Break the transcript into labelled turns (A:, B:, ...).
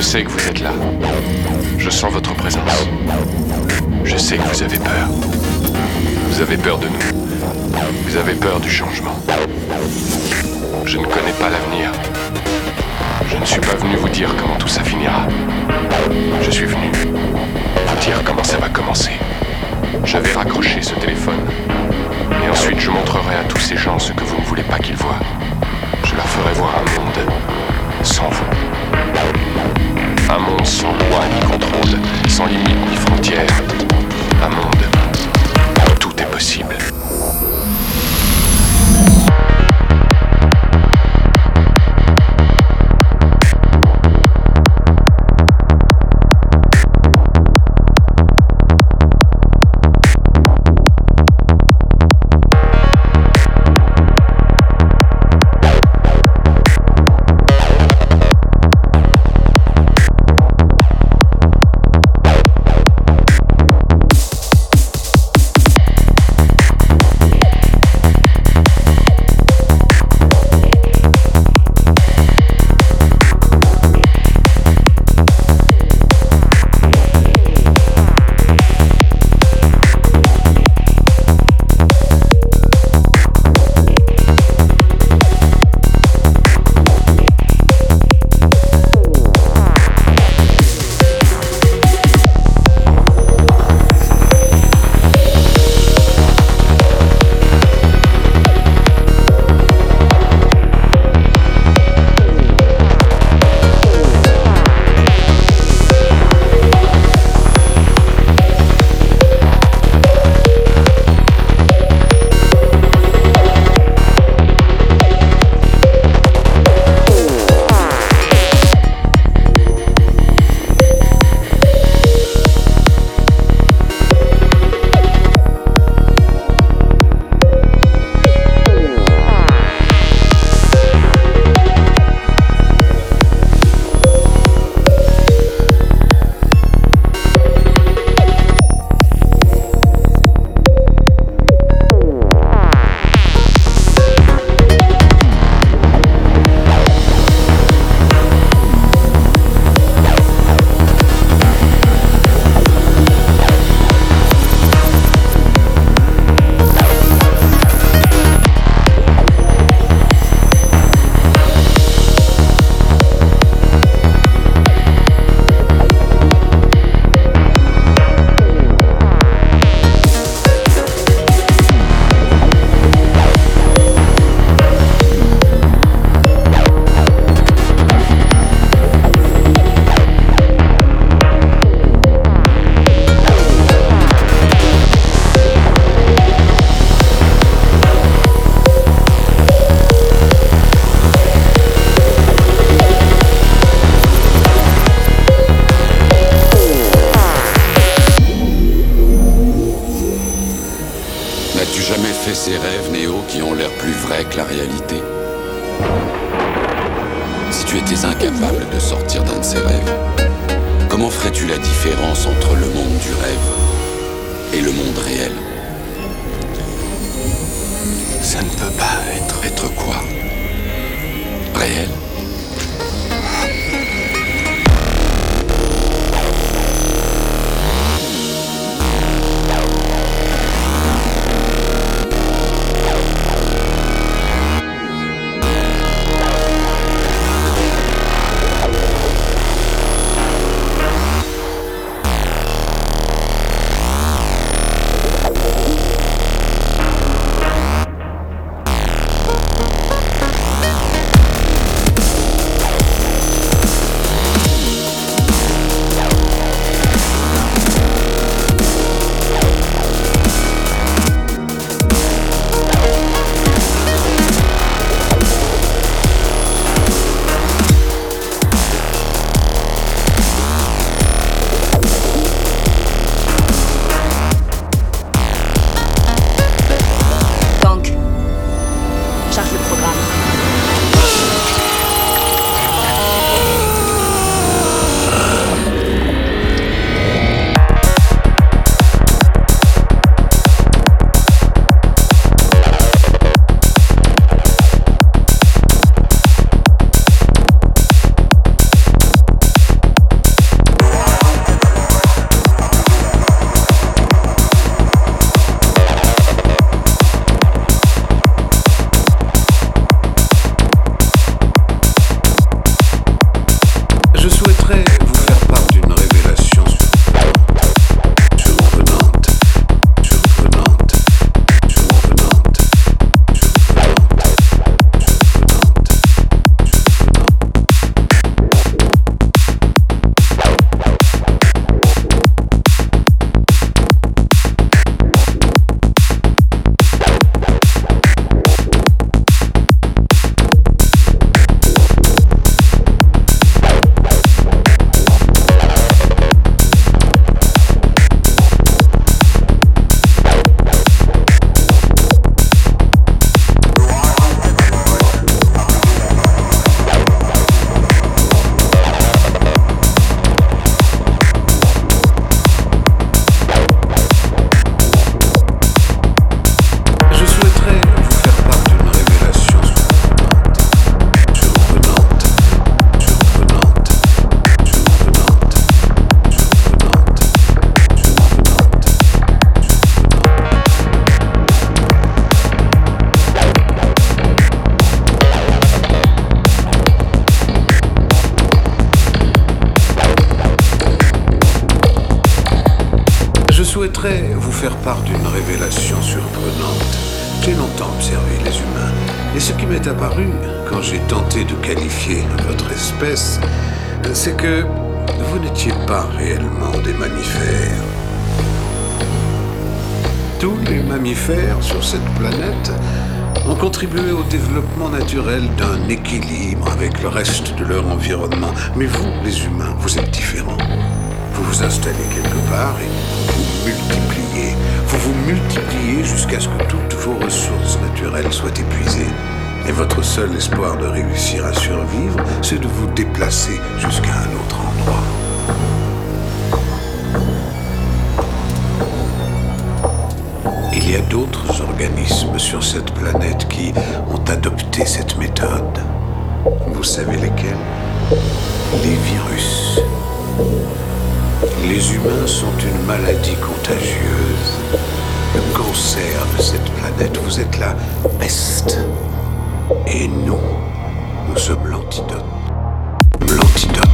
A: sais que vous êtes là. Je sens votre présence. Je sais que vous avez peur. Vous avez peur de nous. Vous avez peur du changement. Je ne connais pas l'avenir. Je ne suis pas venu vous dire comment tout ça finira. Je suis venu vous dire comment ça va commencer. Je vais raccrocher ce téléphone. Et ensuite, je montrerai à tous ces gens ce que vous ne voulez pas qu'ils voient. Je leur ferai voir un monde sans vous. Un monde sans loi ni contrôle, sans limite ni frontières. Un monde
B: et ses rêves, Néo, qui ont l'air plus vrais que la réalité. Si tu étais incapable de sortir d'un de ces rêves, comment ferais-tu la différence entre le monde du rêve et le monde réel?
A: Ça ne peut pas être...
B: Être quoi? Réel?
C: Voudrais vous faire part d'une révélation surprenante. J'ai longtemps observé les humains, et ce qui m'est apparu quand j'ai tenté de qualifier votre espèce, c'est que vous n'étiez pas réellement des mammifères. Tous les mammifères sur cette planète ont contribué au développement naturel d'un équilibre avec le reste de leur environnement. Mais vous, les humains, vous êtes différents. Vous vous installez quelque part et vous multipliez. Vous vous multipliez jusqu'à ce que toutes vos ressources naturelles soient épuisées. Et votre seul espoir de réussir à survivre, c'est de vous déplacer jusqu'à un autre endroit. Il y a d'autres organismes sur cette planète qui ont adopté cette méthode. Vous savez lesquels? Les virus. Les humains sont une maladie contagieuse. Le cancer de cette planète, vous êtes la peste. Et nous, nous sommes l'antidote. L'antidote.